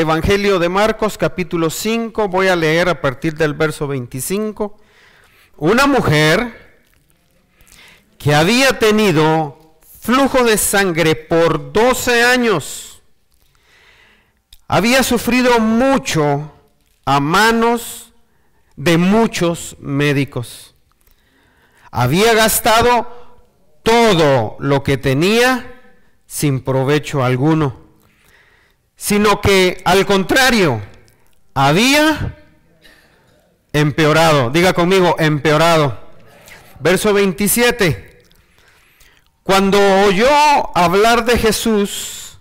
Evangelio de Marcos capítulo 5, voy a leer a partir del verso 25. Una mujer que había tenido flujo de sangre por 12 años, había sufrido mucho a manos de muchos médicos. Había gastado todo lo que tenía sin provecho alguno, sino que al contrario, había empeorado. Diga conmigo, empeorado. Verso 27. Cuando oyó hablar de Jesús,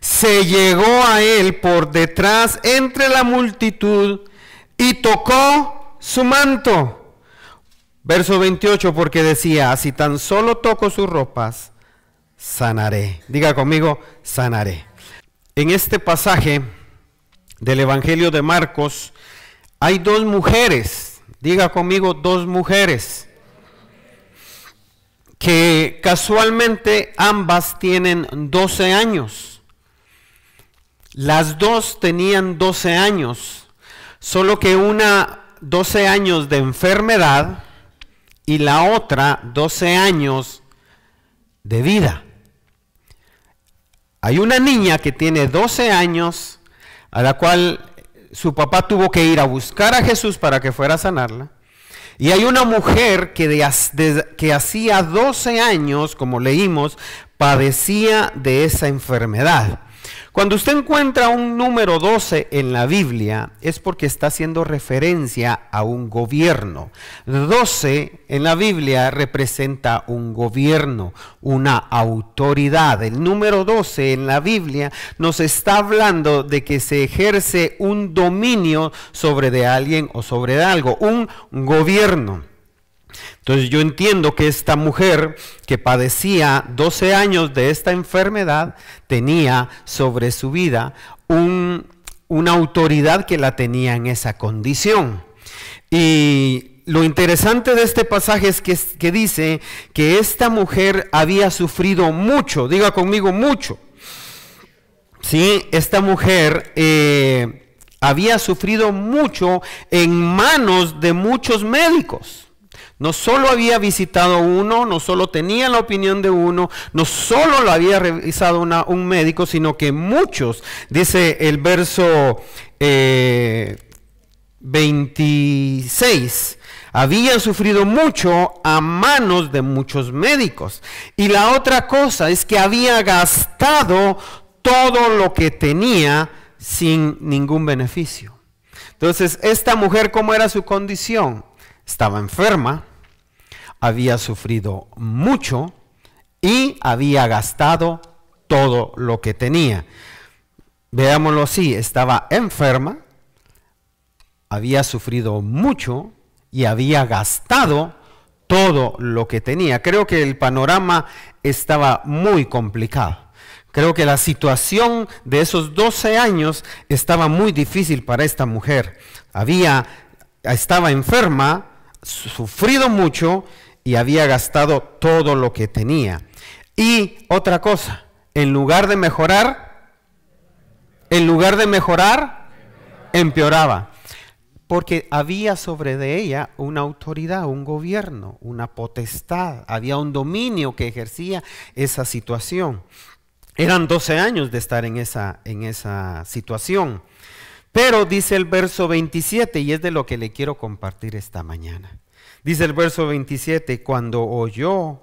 se llegó a él por detrás entre la multitud y tocó su manto. Verso 28, porque decía, si tan solo toco sus ropas, sanaré. Diga conmigo, sanaré. En este pasaje del Evangelio de Marcos hay dos mujeres, diga conmigo, dos mujeres, que casualmente ambas tienen 12 años. Las dos tenían 12 años, solo que una 12 años de enfermedad y la otra 12 años de vida. Hay una niña que tiene 12 años, a la cual su papá tuvo que ir a buscar a Jesús para que fuera a sanarla. Y hay una mujer que, que hacía 12 años, como leímos, padecía de esa enfermedad. Cuando usted encuentra un número 12 en la Biblia es porque está haciendo referencia a un gobierno. 12 en la Biblia representa un gobierno, una autoridad. El número 12 en la Biblia nos está hablando de que se ejerce un dominio sobre de alguien o sobre algo, un gobierno. Entonces yo entiendo que esta mujer que padecía 12 años de esta enfermedad tenía sobre su vida una autoridad que la tenía en esa condición. Y lo interesante de este pasaje es que, dice que esta mujer había sufrido mucho, diga conmigo mucho. Sí, esta mujer eh, había sufrido mucho en manos de muchos médicos. No solo había visitado uno, no solo tenía la opinión de uno, no solo lo había revisado un médico, sino que muchos, dice el verso 26, eh, habían sufrido mucho a manos de muchos médicos. Y la otra cosa es que había gastado todo lo que tenía sin ningún beneficio. Entonces, esta mujer, ¿cómo era su condición? Estaba enferma, había sufrido mucho y había gastado todo lo que tenía. Veámoslo así, estaba enferma, había sufrido mucho y había gastado todo lo que tenía. Creo que el panorama estaba muy complicado. Creo que la situación de esos 12 años estaba muy difícil para esta mujer. Había estaba enferma, sufrido mucho y había gastado todo lo que tenía. Y otra cosa, en lugar de mejorar, en lugar de mejorar, empeoraba. Porque había sobre de ella una autoridad, un gobierno, una potestad, había un dominio que ejercía esa situación. Eran 12 años de estar en esa, en esa situación. Pero dice el verso 27, y es de lo que le quiero compartir esta mañana. Dice el verso 27, cuando oyó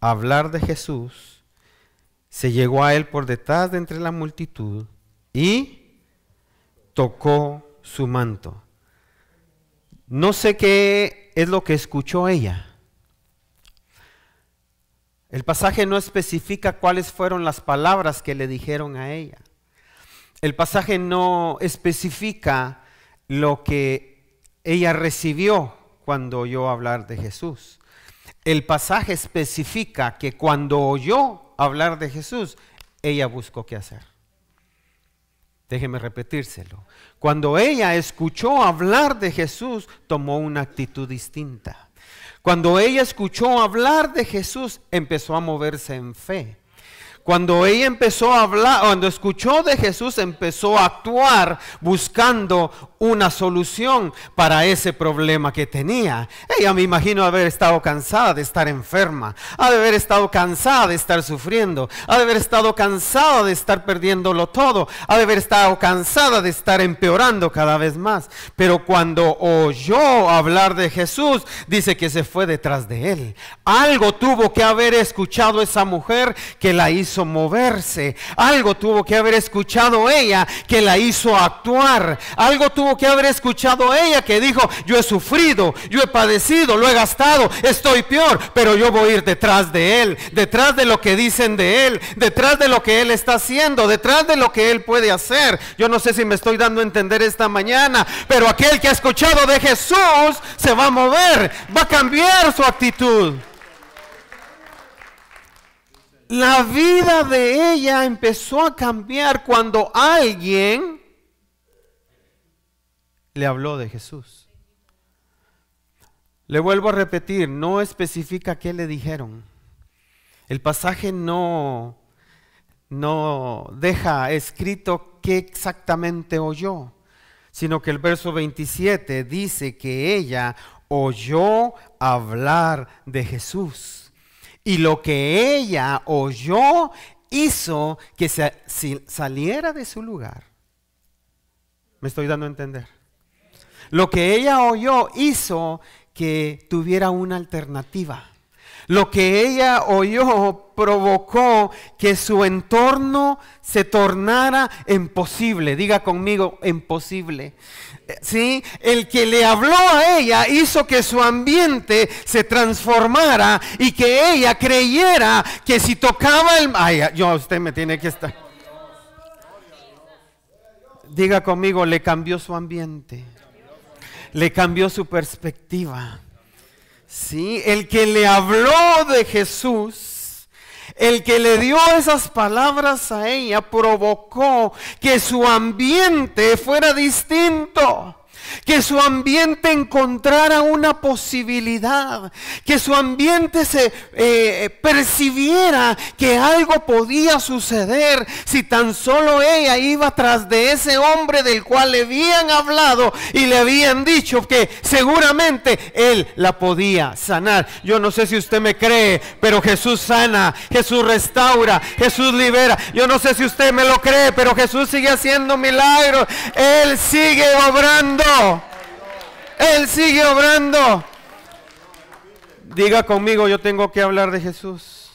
hablar de Jesús, se llegó a él por detrás de entre la multitud y tocó su manto. No sé qué es lo que escuchó ella. El pasaje no especifica cuáles fueron las palabras que le dijeron a ella. El pasaje no especifica lo que ella recibió cuando oyó hablar de Jesús. El pasaje especifica que cuando oyó hablar de Jesús, ella buscó qué hacer. Déjeme repetírselo. Cuando ella escuchó hablar de Jesús, tomó una actitud distinta. Cuando ella escuchó hablar de Jesús, empezó a moverse en fe. Cuando ella empezó a hablar, cuando escuchó de Jesús, empezó a actuar buscando una solución para ese problema que tenía. Ella me imagino haber estado cansada de estar enferma, ha de haber estado cansada de estar sufriendo, ha de haber estado cansada de estar perdiéndolo todo, ha de haber estado cansada de estar empeorando cada vez más. Pero cuando oyó hablar de Jesús, dice que se fue detrás de él. Algo tuvo que haber escuchado esa mujer que la hizo moverse. Algo tuvo que haber escuchado ella que la hizo actuar. Algo tuvo que haber escuchado ella que dijo, yo he sufrido, yo he padecido, lo he gastado, estoy peor, pero yo voy a ir detrás de él, detrás de lo que dicen de él, detrás de lo que él está haciendo, detrás de lo que él puede hacer. Yo no sé si me estoy dando a entender esta mañana, pero aquel que ha escuchado de Jesús se va a mover, va a cambiar su actitud. La vida de ella empezó a cambiar cuando alguien le habló de Jesús. Le vuelvo a repetir, no especifica qué le dijeron. El pasaje no, no deja escrito qué exactamente oyó, sino que el verso 27 dice que ella oyó hablar de Jesús. Y lo que ella oyó hizo que se, saliera de su lugar. ¿Me estoy dando a entender? Lo que ella oyó hizo que tuviera una alternativa. Lo que ella oyó provocó que su entorno se tornara imposible. Diga conmigo, imposible. ¿sí? El que le habló a ella hizo que su ambiente se transformara y que ella creyera que si tocaba el... Ay, yo, usted me tiene que estar... Diga conmigo, le cambió su ambiente. Le cambió su perspectiva. Sí, el que le habló de Jesús el que le dio esas palabras a ella provocó que su ambiente fuera distinto que su ambiente encontrara una posibilidad, que su ambiente se eh, percibiera que algo podía suceder si tan solo ella iba tras de ese hombre del cual le habían hablado y le habían dicho que seguramente él la podía sanar. Yo no sé si usted me cree, pero Jesús sana, Jesús restaura, Jesús libera. Yo no sé si usted me lo cree, pero Jesús sigue haciendo milagros. Él sigue obrando. Él sigue obrando. Diga conmigo, yo tengo que hablar de Jesús.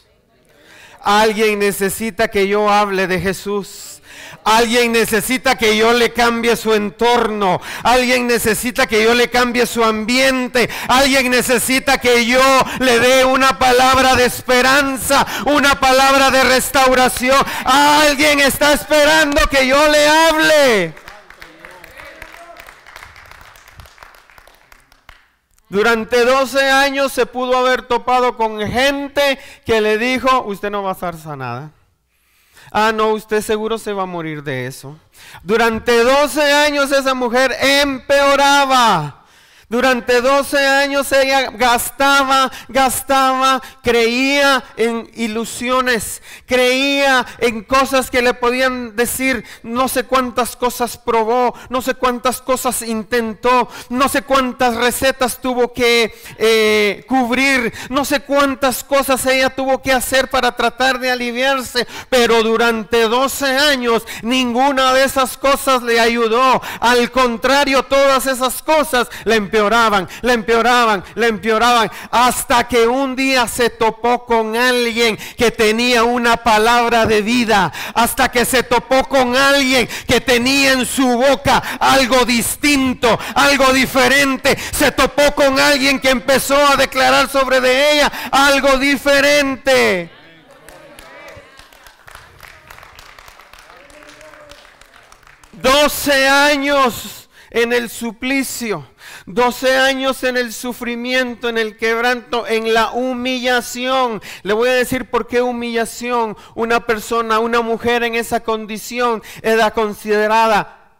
Alguien necesita que yo hable de Jesús. Alguien necesita que yo le cambie su entorno. Alguien necesita que yo le cambie su ambiente. Alguien necesita que yo le dé una palabra de esperanza, una palabra de restauración. Alguien está esperando que yo le hable. Durante 12 años se pudo haber topado con gente que le dijo, usted no va a estar sanada. Ah, no, usted seguro se va a morir de eso. Durante 12 años esa mujer empeoraba. Durante 12 años ella gastaba, gastaba, creía en ilusiones, creía en cosas que le podían decir, no sé cuántas cosas probó, no sé cuántas cosas intentó, no sé cuántas recetas tuvo que eh, cubrir, no sé cuántas cosas ella tuvo que hacer para tratar de aliviarse, pero durante 12 años ninguna de esas cosas le ayudó. Al contrario, todas esas cosas le empeoraban, le empeoraban, le empeoraban, hasta que un día se topó con alguien que tenía una palabra de vida, hasta que se topó con alguien que tenía en su boca algo distinto, algo diferente, se topó con alguien que empezó a declarar sobre de ella algo diferente. 12 años en el suplicio. 12 años en el sufrimiento, en el quebranto, en la humillación. Le voy a decir por qué humillación. Una persona, una mujer en esa condición era considerada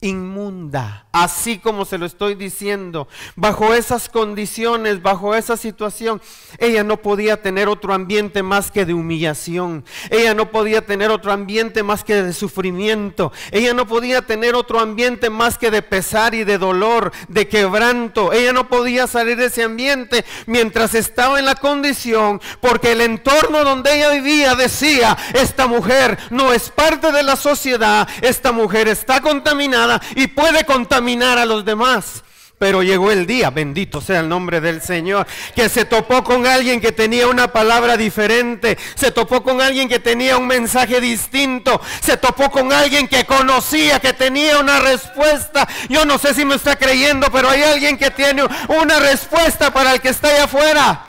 inmunda así como se lo estoy diciendo. Bajo esas condiciones, bajo esa situación, ella no podía tener otro ambiente más que de humillación. Ella no podía tener otro ambiente más que de sufrimiento. Ella no podía tener otro ambiente más que de pesar y de dolor, de quebranto. Ella no podía salir de ese ambiente mientras estaba en la condición, porque el entorno donde ella vivía decía, esta mujer no es parte de la sociedad, esta mujer está contaminada y puede contaminar a los demás. Pero llegó el día, bendito sea el nombre del Señor, que se topó con alguien que tenía una palabra diferente, se topó con alguien que tenía un mensaje distinto, se topó con alguien que conocía, que tenía una respuesta. Yo no sé si me está creyendo, pero hay alguien que tiene una respuesta para el que está allá afuera.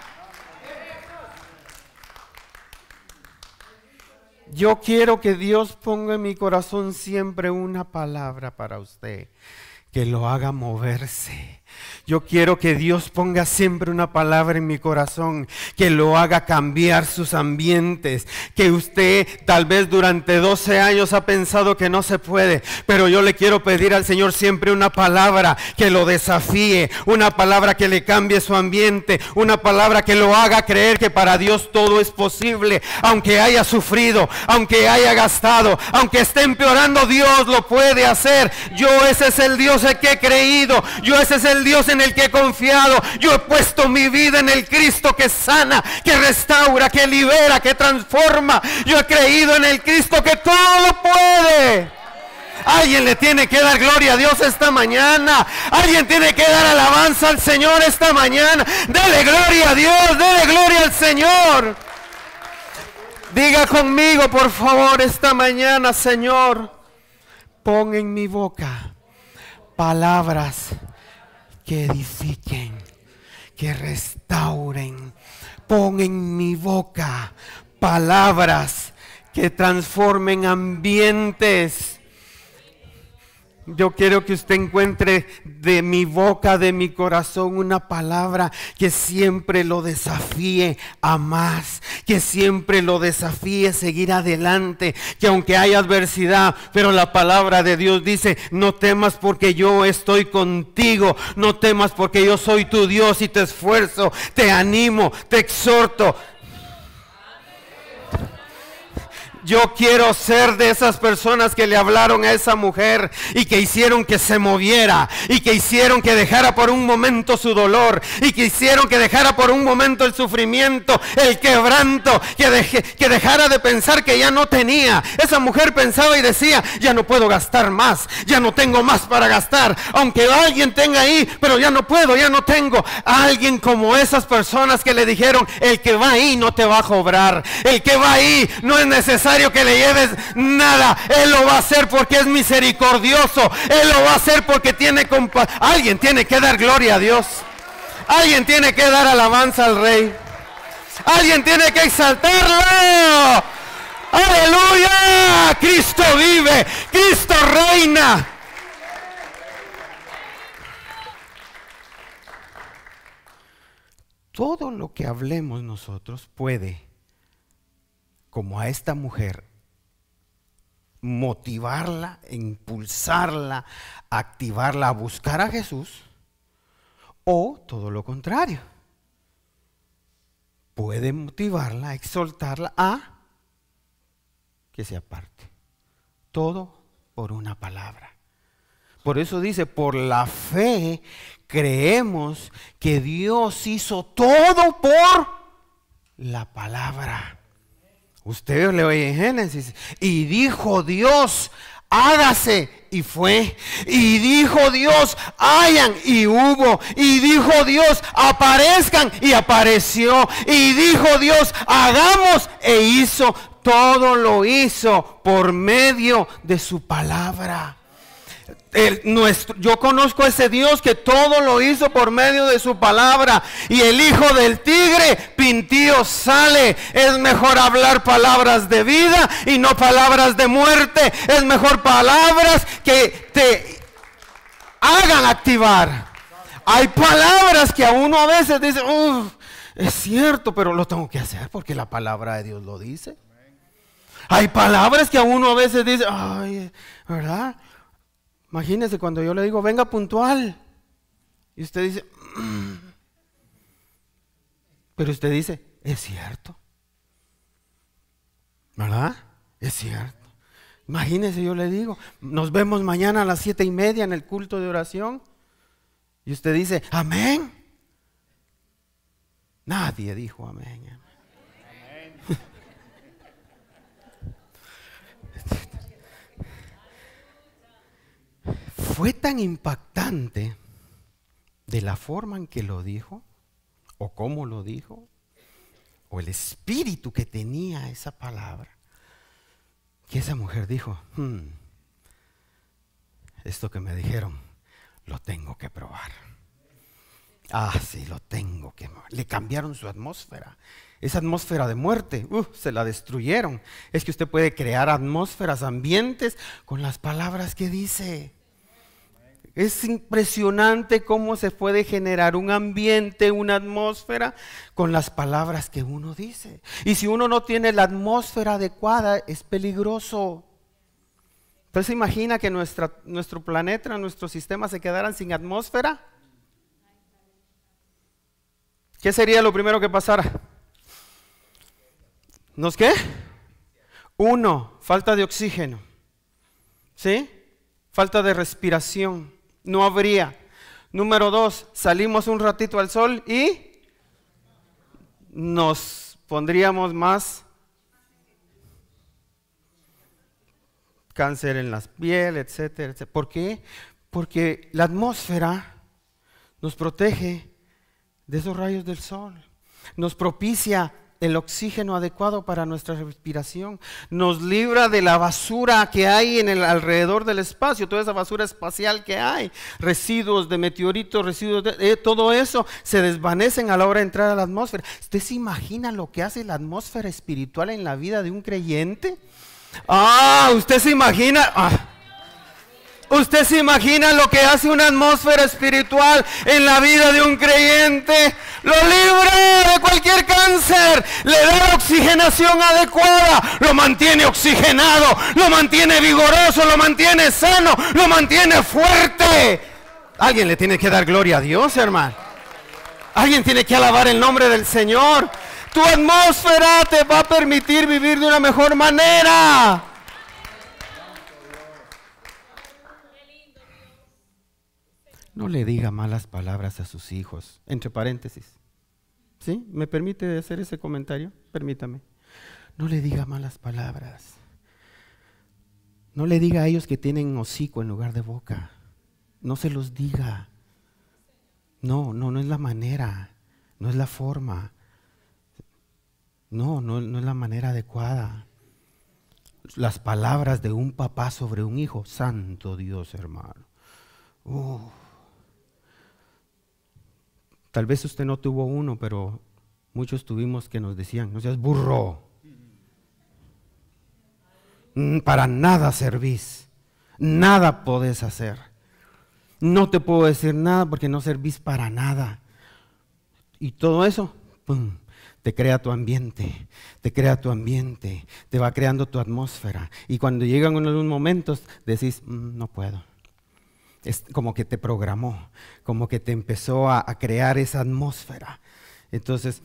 Yo quiero que Dios ponga en mi corazón siempre una palabra para usted que lo haga moverse yo quiero que Dios ponga siempre una palabra en mi corazón que lo haga cambiar sus ambientes. Que usted tal vez durante 12 años ha pensado que no se puede, pero yo le quiero pedir al Señor siempre una palabra que lo desafíe, una palabra que le cambie su ambiente, una palabra que lo haga creer que para Dios todo es posible, aunque haya sufrido, aunque haya gastado, aunque esté empeorando, Dios lo puede hacer. Yo ese es el Dios en que he creído, yo ese es el Dios en el que he confiado. Yo he puesto mi vida en el Cristo que sana, que restaura, que libera, que transforma. Yo he creído en el Cristo que todo lo puede. Alguien le tiene que dar gloria a Dios esta mañana. Alguien tiene que dar alabanza al Señor esta mañana. Dele gloria a Dios, dele gloria al Señor. Diga conmigo, por favor, esta mañana, Señor, pon en mi boca palabras que edifiquen, que restauren. Pon en mi boca palabras que transformen ambientes yo quiero que usted encuentre de mi boca, de mi corazón, una palabra que siempre lo desafíe a más, que siempre lo desafíe a seguir adelante, que aunque haya adversidad, pero la palabra de Dios dice, no temas porque yo estoy contigo, no temas porque yo soy tu Dios y te esfuerzo, te animo, te exhorto. Yo quiero ser de esas personas que le hablaron a esa mujer y que hicieron que se moviera y que hicieron que dejara por un momento su dolor y que hicieron que dejara por un momento el sufrimiento, el quebranto, que, dejara de pensar que ya no tenía. Esa mujer pensaba y decía, ya no puedo gastar más, ya no tengo más para gastar, aunque alguien tenga ahí, pero ya no puedo, ya no tengo. Alguien como esas personas que le dijeron, el que va ahí no te va a cobrar, el que va ahí no es necesario que le lleves nada. Él lo va a hacer porque es misericordioso. Él lo va a hacer porque tiene compasión. Alguien tiene que dar gloria a Dios. Alguien tiene que dar alabanza al rey. Alguien tiene que exaltarlo. Aleluya. Cristo vive. Cristo reina. Todo lo que hablemos nosotros puede como a esta mujer, motivarla, impulsarla, activarla a buscar a Jesús, o todo lo contrario. Puede motivarla, exhortarla a que se aparte. Todo por una palabra. Por eso dice, por la fe creemos que Dios hizo todo por la palabra. Usted le oye en Génesis. Y dijo Dios, hágase. Y fue. Y dijo Dios, hayan. Y hubo. Y dijo Dios, aparezcan. Y apareció. Y dijo Dios, hagamos. E hizo. Todo lo hizo por medio de su palabra nuestro, yo conozco a ese Dios que todo lo hizo por medio de su palabra. Y el hijo del tigre, pintío, sale. Es mejor hablar palabras de vida y no palabras de muerte. Es mejor palabras que te hagan activar. Hay palabras que a uno a veces dice, es cierto, pero lo tengo que hacer porque la palabra de Dios lo dice. Hay palabras que a uno a veces dice, ay, ¿verdad? Imagínese cuando yo le digo, venga puntual. Y usted dice, mm". pero usted dice, es cierto. ¿Verdad? Es cierto. Imagínese, yo le digo, nos vemos mañana a las siete y media en el culto de oración. Y usted dice, amén. Nadie dijo amén. Fue tan impactante de la forma en que lo dijo, o cómo lo dijo, o el espíritu que tenía esa palabra, que esa mujer dijo, hmm, esto que me dijeron, lo tengo que probar. Ah, sí, lo tengo que Le cambiaron su atmósfera. Esa atmósfera de muerte, uh, se la destruyeron. Es que usted puede crear atmósferas, ambientes con las palabras que dice. Es impresionante cómo se puede generar un ambiente, una atmósfera con las palabras que uno dice. Y si uno no tiene la atmósfera adecuada, es peligroso. Entonces imagina que nuestro planeta, nuestro sistema se quedaran sin atmósfera. ¿Qué sería lo primero que pasara? ¿Nos qué? Uno, falta de oxígeno. ¿Sí? Falta de respiración no habría. Número dos, salimos un ratito al sol y nos pondríamos más cáncer en las piel, etcétera, etcétera. ¿Por qué? Porque la atmósfera nos protege de esos rayos del sol, nos propicia el oxígeno adecuado para nuestra respiración, nos libra de la basura que hay en el alrededor del espacio, toda esa basura espacial que hay, residuos de meteoritos, residuos de eh, todo eso se desvanecen a la hora de entrar a la atmósfera. ¿Usted se imagina lo que hace la atmósfera espiritual en la vida de un creyente? Ah, usted se imagina. Ah. ¿Usted se imagina lo que hace una atmósfera espiritual en la vida de un creyente? Lo libra de cualquier cáncer, le da oxigenación adecuada, lo mantiene oxigenado, lo mantiene vigoroso, lo mantiene sano, lo mantiene fuerte. Alguien le tiene que dar gloria a Dios, hermano. Alguien tiene que alabar el nombre del Señor. Tu atmósfera te va a permitir vivir de una mejor manera. No le diga malas palabras a sus hijos, entre paréntesis. ¿Sí? ¿Me permite hacer ese comentario? Permítame. No le diga malas palabras. No le diga a ellos que tienen hocico en lugar de boca. No se los diga. No, no, no es la manera. No es la forma. No, no, no es la manera adecuada. Las palabras de un papá sobre un hijo. Santo Dios, hermano. Tal vez usted no tuvo uno, pero muchos tuvimos que nos decían, no seas burro. Mm, para nada servís. Nada podés hacer. No te puedo decir nada porque no servís para nada. Y todo eso, te crea tu ambiente, te crea tu ambiente, te va creando tu atmósfera. Y cuando llegan unos momentos, decís, mm, no puedo es como que te programó, como que te empezó a, crear esa atmósfera. Entonces,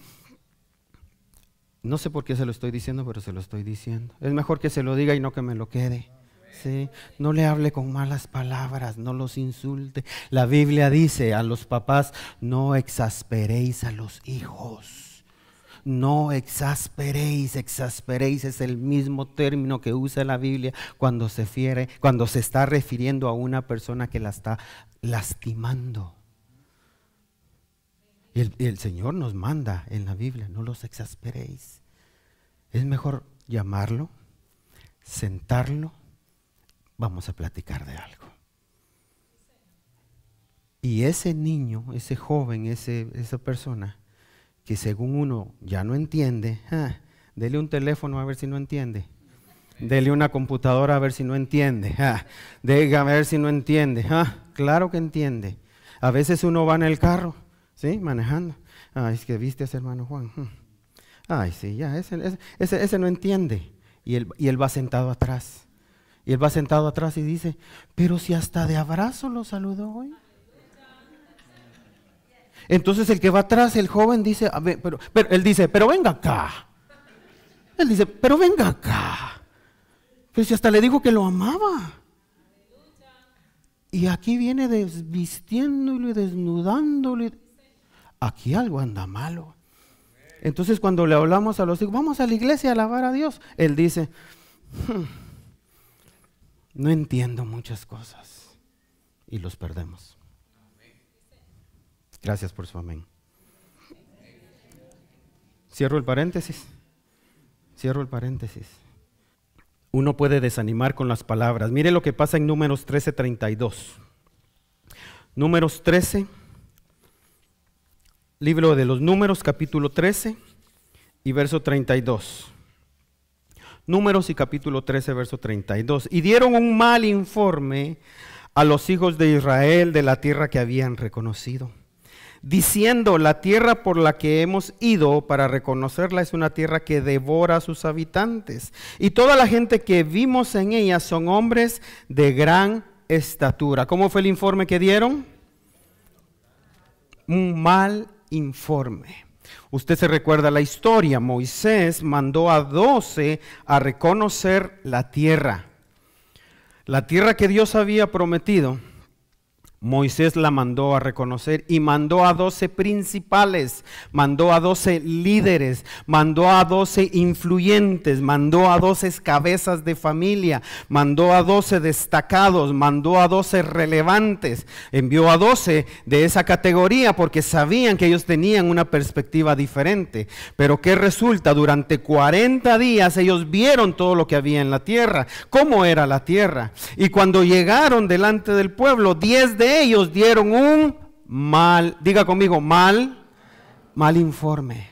no sé por qué se lo estoy diciendo, pero se lo estoy diciendo. Es mejor que se lo diga y no que me lo quede. ¿sí? No le hable con malas palabras, no los insulte. La Biblia dice a los papás, no exasperéis a los hijos no exasperéis, exasperéis es el mismo término que usa la Biblia cuando se, fiere, cuando se está refiriendo a una persona que la está lastimando. Y el, Señor nos manda en la Biblia, no los exasperéis. Es mejor llamarlo, sentarlo, vamos a platicar de algo. Y ese niño, ese joven, ese, esa persona, que según uno ya no entiende, dele un teléfono a ver si no entiende. Dele una computadora a ver si no entiende. Ah, a ver si no entiende. claro que entiende. A veces uno va en el carro, ¿sí? Manejando. Ay, es que viste a ese hermano Juan. Hmm. Ay, sí, ya, ese, ese, ese no entiende. Y él, y él va sentado atrás. Y él va sentado atrás y dice, pero si hasta de abrazo lo saludó hoy. Entonces el que va atrás, el joven dice, pero, pero, él dice, pero venga acá. Él dice, pero venga acá. Si hasta le dijo que lo amaba. Y aquí viene desvistiéndole, desnudándole. Aquí algo anda malo. Entonces cuando le hablamos a los hijos, vamos a la iglesia a alabar a Dios, él dice, hmm, no entiendo muchas cosas y los perdemos. Gracias por su amén. Cierro el paréntesis. Cierro el paréntesis. Uno puede desanimar con las palabras. Mire lo que pasa en números 13:32. Números 13, libro de los números, capítulo 13 y verso 32. Números y capítulo 13, verso 32. Y dieron un mal informe a los hijos de Israel de la tierra que habían reconocido diciendo, la tierra por la que hemos ido para reconocerla es una tierra que devora a sus habitantes. Y toda la gente que vimos en ella son hombres de gran estatura. ¿Cómo fue el informe que dieron? Un mal informe. Usted se recuerda la historia. Moisés mandó a doce a reconocer la tierra. La tierra que Dios había prometido Moisés la mandó a reconocer y mandó a doce principales, mandó a doce líderes, mandó a doce influyentes, mandó a doce cabezas de familia, mandó a doce destacados, mandó a doce relevantes, envió a doce de esa categoría porque sabían que ellos tenían una perspectiva diferente. Pero ¿qué resulta? Durante 40 días ellos vieron todo lo que había en la tierra, cómo era la tierra. Y cuando llegaron delante del pueblo, diez de ellos dieron un mal, diga conmigo, mal, mal informe.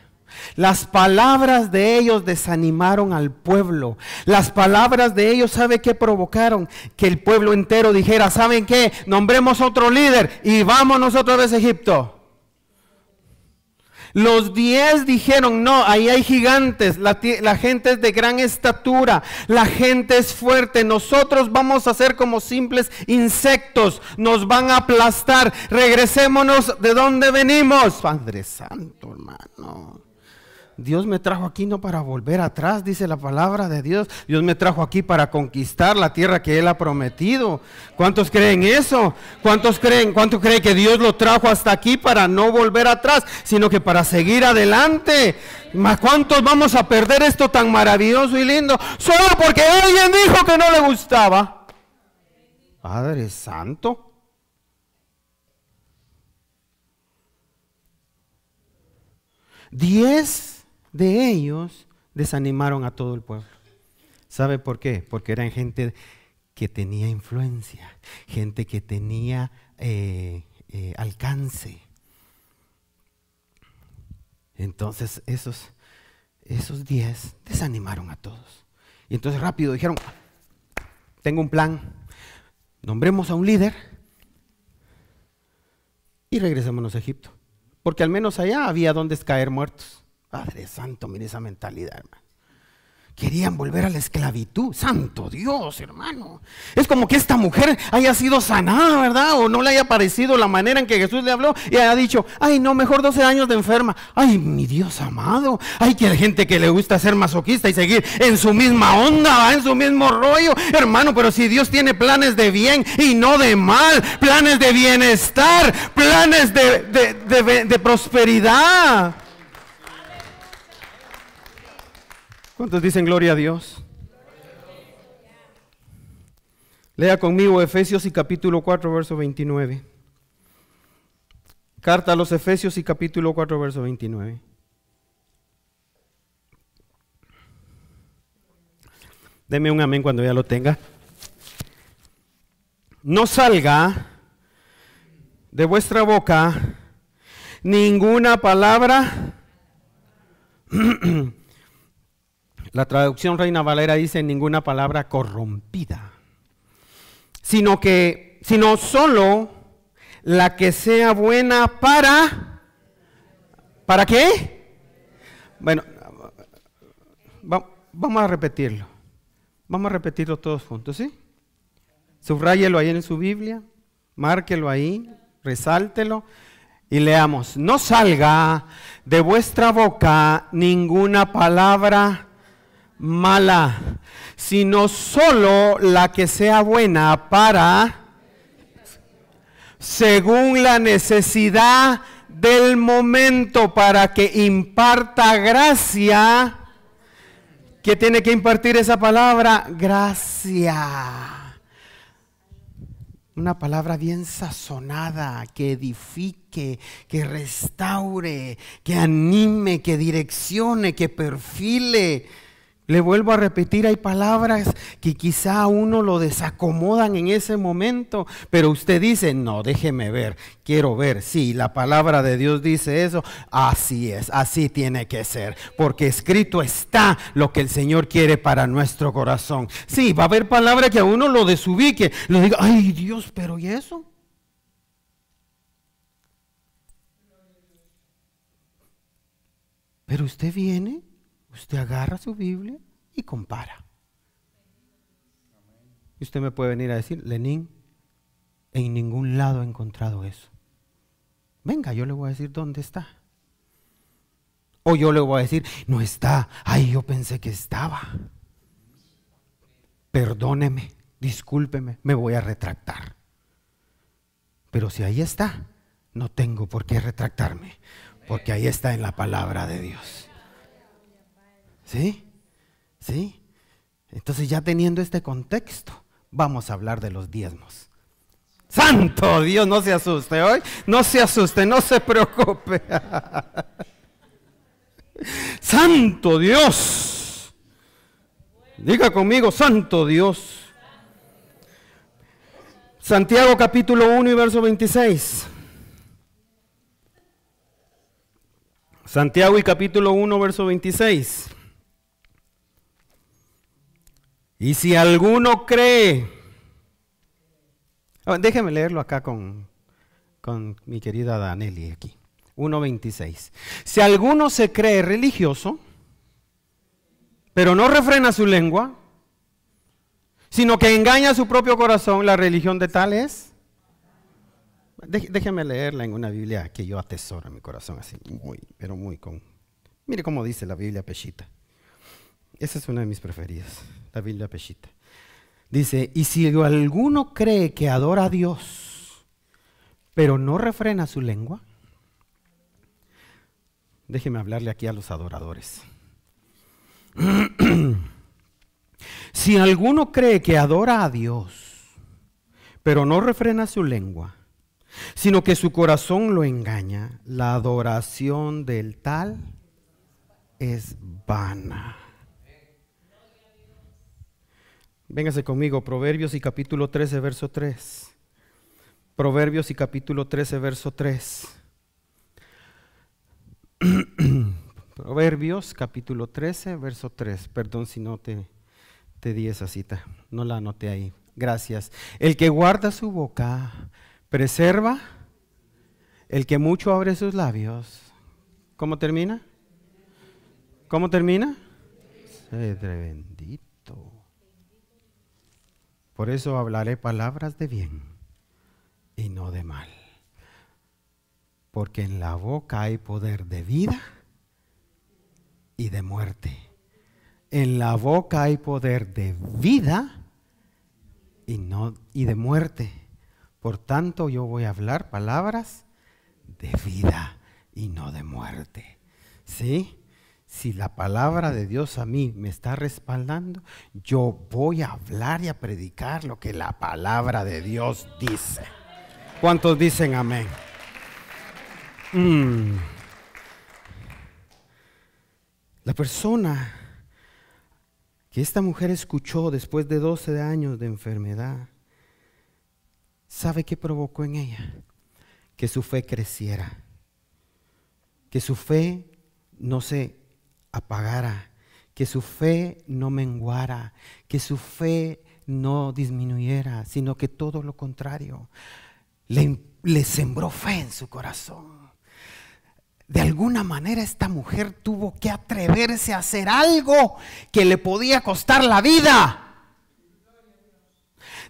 Las palabras de ellos desanimaron al pueblo. Las palabras de ellos, ¿sabe qué provocaron? Que el pueblo entero dijera, ¿saben qué? Nombremos otro líder y vámonos otra vez a Egipto. Los diez dijeron, no, ahí hay gigantes, la, gente es de gran estatura, la gente es fuerte, nosotros vamos a ser como simples insectos, nos van a aplastar, regresémonos de donde venimos. Padre Santo, hermano. Dios me trajo aquí no para volver atrás, dice la palabra de Dios. Dios me trajo aquí para conquistar la tierra que Él ha prometido. ¿Cuántos creen eso? ¿Cuántos creen? ¿Cuántos creen que Dios lo trajo hasta aquí para no volver atrás, sino que para seguir adelante? ¿Cuántos vamos a perder esto tan maravilloso y lindo? Solo porque alguien dijo que no le gustaba. Padre Santo. Diez de ellos desanimaron a todo el pueblo. ¿Sabe por qué? Porque eran gente que tenía influencia, gente que tenía eh, eh, alcance. Entonces esos, esos diez desanimaron a todos. Y entonces rápido dijeron, tengo un plan, nombremos a un líder y regresémonos a Egipto. Porque al menos allá había donde caer muertos. Padre Santo, mire esa mentalidad, hermano. Querían volver a la esclavitud. Santo Dios, hermano. Es como que esta mujer haya sido sanada, ¿verdad? O no le haya parecido la manera en que Jesús le habló y haya dicho, ay, no, mejor 12 años de enferma. Ay, mi Dios amado. Ay, que hay gente que le gusta ser masoquista y seguir en su misma onda, en su mismo rollo. Hermano, pero si Dios tiene planes de bien y no de mal, planes de bienestar, planes de, de prosperidad. ¿Cuántos dicen gloria a Dios? Lea conmigo Efesios y capítulo 4, verso 29. Carta a los Efesios y capítulo 4, verso 29. Deme un amén cuando ya lo tenga. No salga de vuestra boca ninguna palabra La traducción Reina Valera dice ninguna palabra corrompida, sino que, sino solo la que sea buena para, ¿para qué? Bueno, vamos a repetirlo. Vamos a repetirlo todos juntos, ¿sí? Subráyelo ahí en su Biblia, márquelo ahí, resáltelo y leamos. No salga de vuestra boca ninguna palabra mala, sino solo la que sea buena para, según la necesidad del momento, para que imparta gracia. ¿Qué tiene que impartir esa palabra? Gracia una palabra bien sazonada, que edifique, que restaure, que anime, que direccione, que perfile le vuelvo a repetir, hay palabras que quizá a uno lo desacomodan en ese momento, pero usted dice, no, déjeme ver, quiero ver, sí, la palabra de Dios dice eso, así es, así tiene que ser, porque escrito está lo que el Señor quiere para nuestro corazón. Sí, va a haber palabras que a uno lo desubique, lo diga, ay Dios, pero ¿y eso? Pero usted viene Usted agarra su Biblia y compara. Y usted me puede venir a decir, Lenín, en ningún lado he encontrado eso. Venga, yo le voy a decir dónde está. O yo le voy a decir, no está, ahí yo pensé que estaba. Perdóneme, discúlpeme, me voy a retractar. Pero si ahí está, no tengo por qué retractarme, porque ahí está en la palabra de Dios. ¿Sí? ¿Sí? Entonces ya teniendo este contexto, vamos a hablar de los diezmos. Santo Dios, no se asuste hoy, no se asuste, no se preocupe. Santo Dios. Diga conmigo, Santo Dios. Santiago capítulo 1 y verso 26. Santiago y capítulo 1, verso 26. Y si alguno cree, déjeme leerlo acá con, con mi querida Danelli aquí. 1.26. Si alguno se cree religioso, pero no refrena su lengua, sino que engaña a su propio corazón, la religión de tal es. Déjeme leerla en una Biblia que yo atesoro en mi corazón, así, muy, pero muy con. Mire cómo dice la Biblia Peshita. Esa es una de mis preferidas, la Biblia Peshita. Dice, y si alguno cree que adora a Dios, pero no refrena su lengua, déjeme hablarle aquí a los adoradores. si alguno cree que adora a Dios, pero no refrena su lengua, sino que su corazón lo engaña, la adoración del tal es vana. Véngase conmigo, Proverbios y capítulo 13, verso 3. Proverbios y capítulo 13, verso 3. Proverbios capítulo 13, verso 3. Perdón si no te, te di esa cita, no la anoté ahí. Gracias. El que guarda su boca, preserva. El que mucho abre sus labios. ¿Cómo termina? ¿Cómo termina? bendito. Por eso hablaré palabras de bien y no de mal. Porque en la boca hay poder de vida y de muerte. En la boca hay poder de vida y no y de muerte. Por tanto, yo voy a hablar palabras de vida y no de muerte. ¿Sí? Si la palabra de Dios a mí me está respaldando, yo voy a hablar y a predicar lo que la palabra de Dios dice. ¿Cuántos dicen amén? Mm. La persona que esta mujer escuchó después de 12 años de enfermedad, ¿sabe qué provocó en ella? Que su fe creciera, que su fe no se apagara, que su fe no menguara, que su fe no disminuyera, sino que todo lo contrario, le, le sembró fe en su corazón. De alguna manera esta mujer tuvo que atreverse a hacer algo que le podía costar la vida.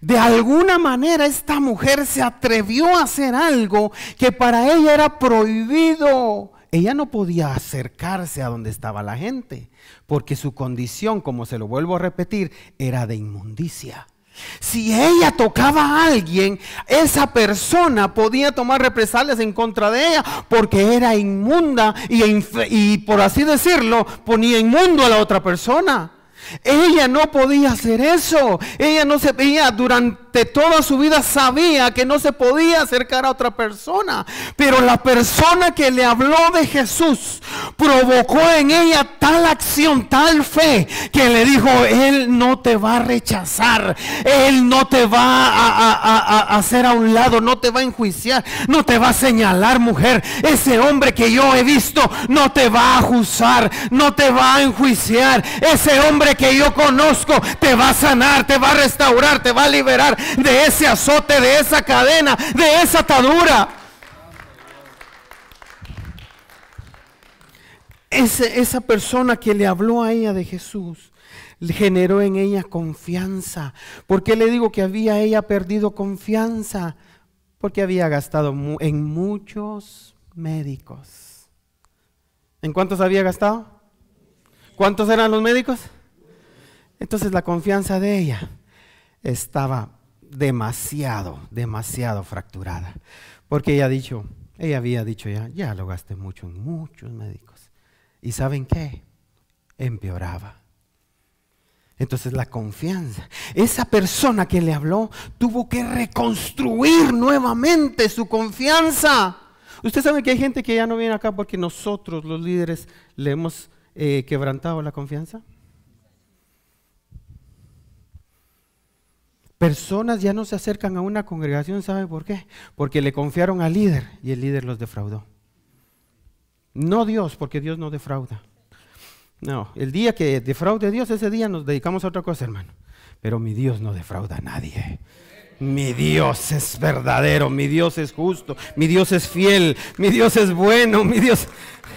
De alguna manera esta mujer se atrevió a hacer algo que para ella era prohibido. Ella no podía acercarse a donde estaba la gente, porque su condición, como se lo vuelvo a repetir, era de inmundicia. Si ella tocaba a alguien, esa persona podía tomar represalias en contra de ella porque era inmunda y, por así decirlo, ponía inmundo a la otra persona. Ella no podía hacer eso. Ella no se veía durante toda su vida sabía que no se podía acercar a otra persona. Pero la persona que le habló de Jesús provocó en ella tal acción, tal fe, que le dijo, Él no te va a rechazar. Él no te va a, hacer a un lado, no te va a enjuiciar, no te va a señalar, mujer. Ese hombre que yo he visto no te va a juzgar, no te va a enjuiciar. Ese hombre que yo conozco te va a sanar, te va a restaurar, te va a liberar de ese azote, de esa cadena, de esa atadura. esa persona que le habló a ella de Jesús generó en ella confianza. ¿Por qué le digo que había ella perdido confianza? Porque había gastado en muchos médicos. ¿En cuántos había gastado? ¿Cuántos eran los médicos? Entonces la confianza de ella estaba demasiado, demasiado fracturada. Porque ella dicho, ella había dicho ya, ya lo gasté mucho en muchos médicos. ¿Y saben qué? Empeoraba. Entonces la confianza, esa persona que le habló tuvo que reconstruir nuevamente su confianza. Usted sabe que hay gente que ya no viene acá porque nosotros los líderes le hemos eh, quebrantado la confianza. Personas ya no se acercan a una congregación, ¿sabe por qué? Porque le confiaron al líder y el líder los defraudó. No Dios, porque Dios no defrauda. No, el día que defraude Dios, ese día nos dedicamos a otra cosa, hermano. Pero mi Dios no defrauda a nadie. Mi Dios es verdadero, mi Dios es justo, mi Dios es fiel, mi Dios es bueno, mi Dios...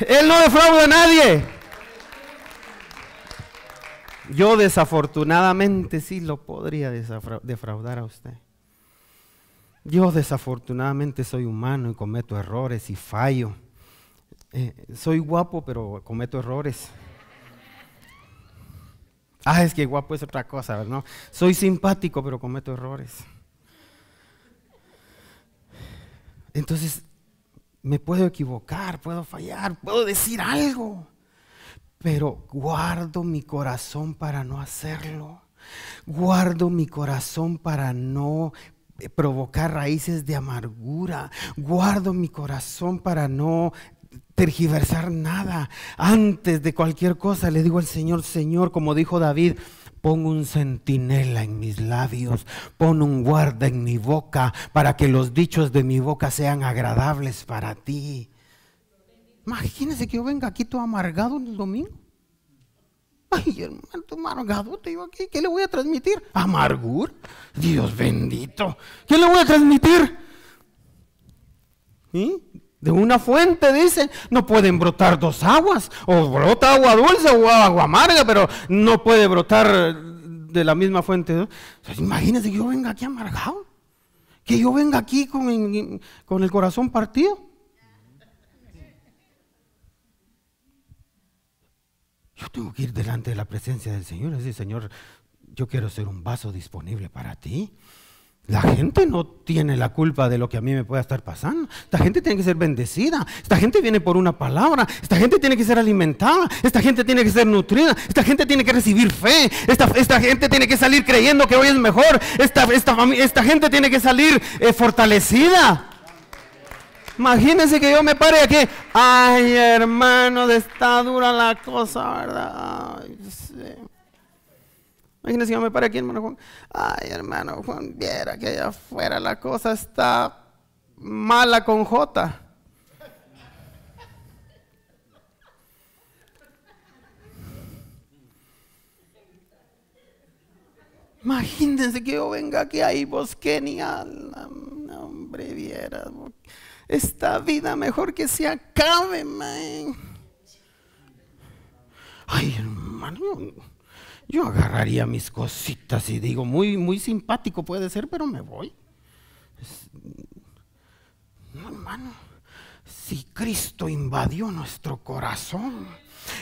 Él no defrauda a nadie. Yo desafortunadamente sí lo podría defraudar a usted. Yo desafortunadamente soy humano y cometo errores y fallo. Eh, soy guapo, pero cometo errores. Ah, es que guapo es otra cosa, ¿no? Soy simpático, pero cometo errores. Entonces, me puedo equivocar, puedo fallar, puedo decir algo pero guardo mi corazón para no hacerlo. Guardo mi corazón para no provocar raíces de amargura. Guardo mi corazón para no tergiversar nada. Antes de cualquier cosa le digo al Señor, Señor, como dijo David, pon un centinela en mis labios, pon un guarda en mi boca, para que los dichos de mi boca sean agradables para ti. Imagínese que yo venga aquí todo amargado el domingo. Ay, hermano, amargado te digo aquí. ¿Qué le voy a transmitir? Amargura. Dios bendito. ¿Qué le voy a transmitir? De una fuente, dice, no pueden brotar dos aguas. O brota agua dulce o agua amarga, pero no puede brotar de la misma fuente. imagínese que yo venga aquí amargado. Que yo venga aquí con el corazón partido. Yo tengo que ir delante de la presencia del Señor y decir, Señor, yo quiero ser un vaso disponible para ti. La gente no tiene la culpa de lo que a mí me pueda estar pasando. Esta gente tiene que ser bendecida. Esta gente viene por una palabra. Esta gente tiene que ser alimentada. Esta gente tiene que ser nutrida. Esta gente tiene que recibir fe. Esta, esta gente tiene que salir creyendo que hoy es mejor. Esta, esta, esta gente tiene que salir eh, fortalecida. Imagínense que yo me pare aquí. Ay, hermano, está dura la cosa, ¿verdad? Imagínense que yo me pare aquí, hermano Juan. Ay, hermano Juan, viera que allá afuera la cosa está mala con J. Imagínense que yo venga aquí ahí, vos genial. Hombre, viera esta vida mejor que se acabe, man. Ay, hermano, yo agarraría mis cositas y digo, muy, muy simpático puede ser, pero me voy. No, hermano, si Cristo invadió nuestro corazón,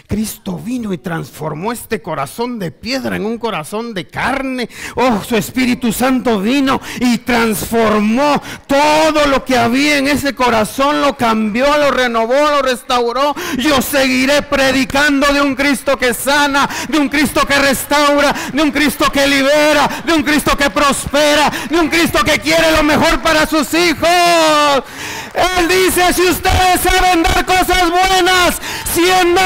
Cristo vino y transformó este corazón de piedra en un corazón de carne. Oh, su Espíritu Santo vino y transformó todo lo que había en ese corazón, lo cambió, lo renovó, lo restauró. Yo seguiré predicando de un Cristo que sana, de un Cristo que restaura, de un Cristo que libera, de un Cristo que prospera, de un Cristo que quiere lo mejor para sus hijos. Él dice, si ustedes saben dar cosas buenas, siendo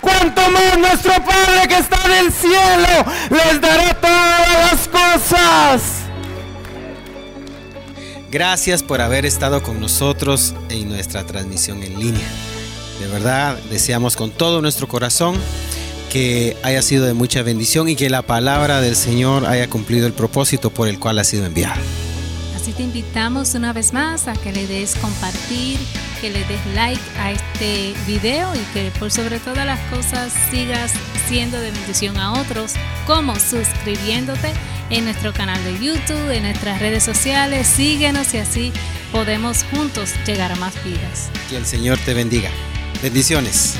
cuanto más nuestro Padre que está en el cielo les dará todas las cosas. Gracias por haber estado con nosotros en nuestra transmisión en línea. De verdad, deseamos con todo nuestro corazón que haya sido de mucha bendición y que la palabra del Señor haya cumplido el propósito por el cual ha sido enviada. Así te invitamos una vez más a que le des compartir, que le des like a este video y que por sobre todas las cosas sigas siendo de bendición a otros, como suscribiéndote en nuestro canal de YouTube, en nuestras redes sociales, síguenos y así podemos juntos llegar a más vidas. Que el Señor te bendiga. Bendiciones.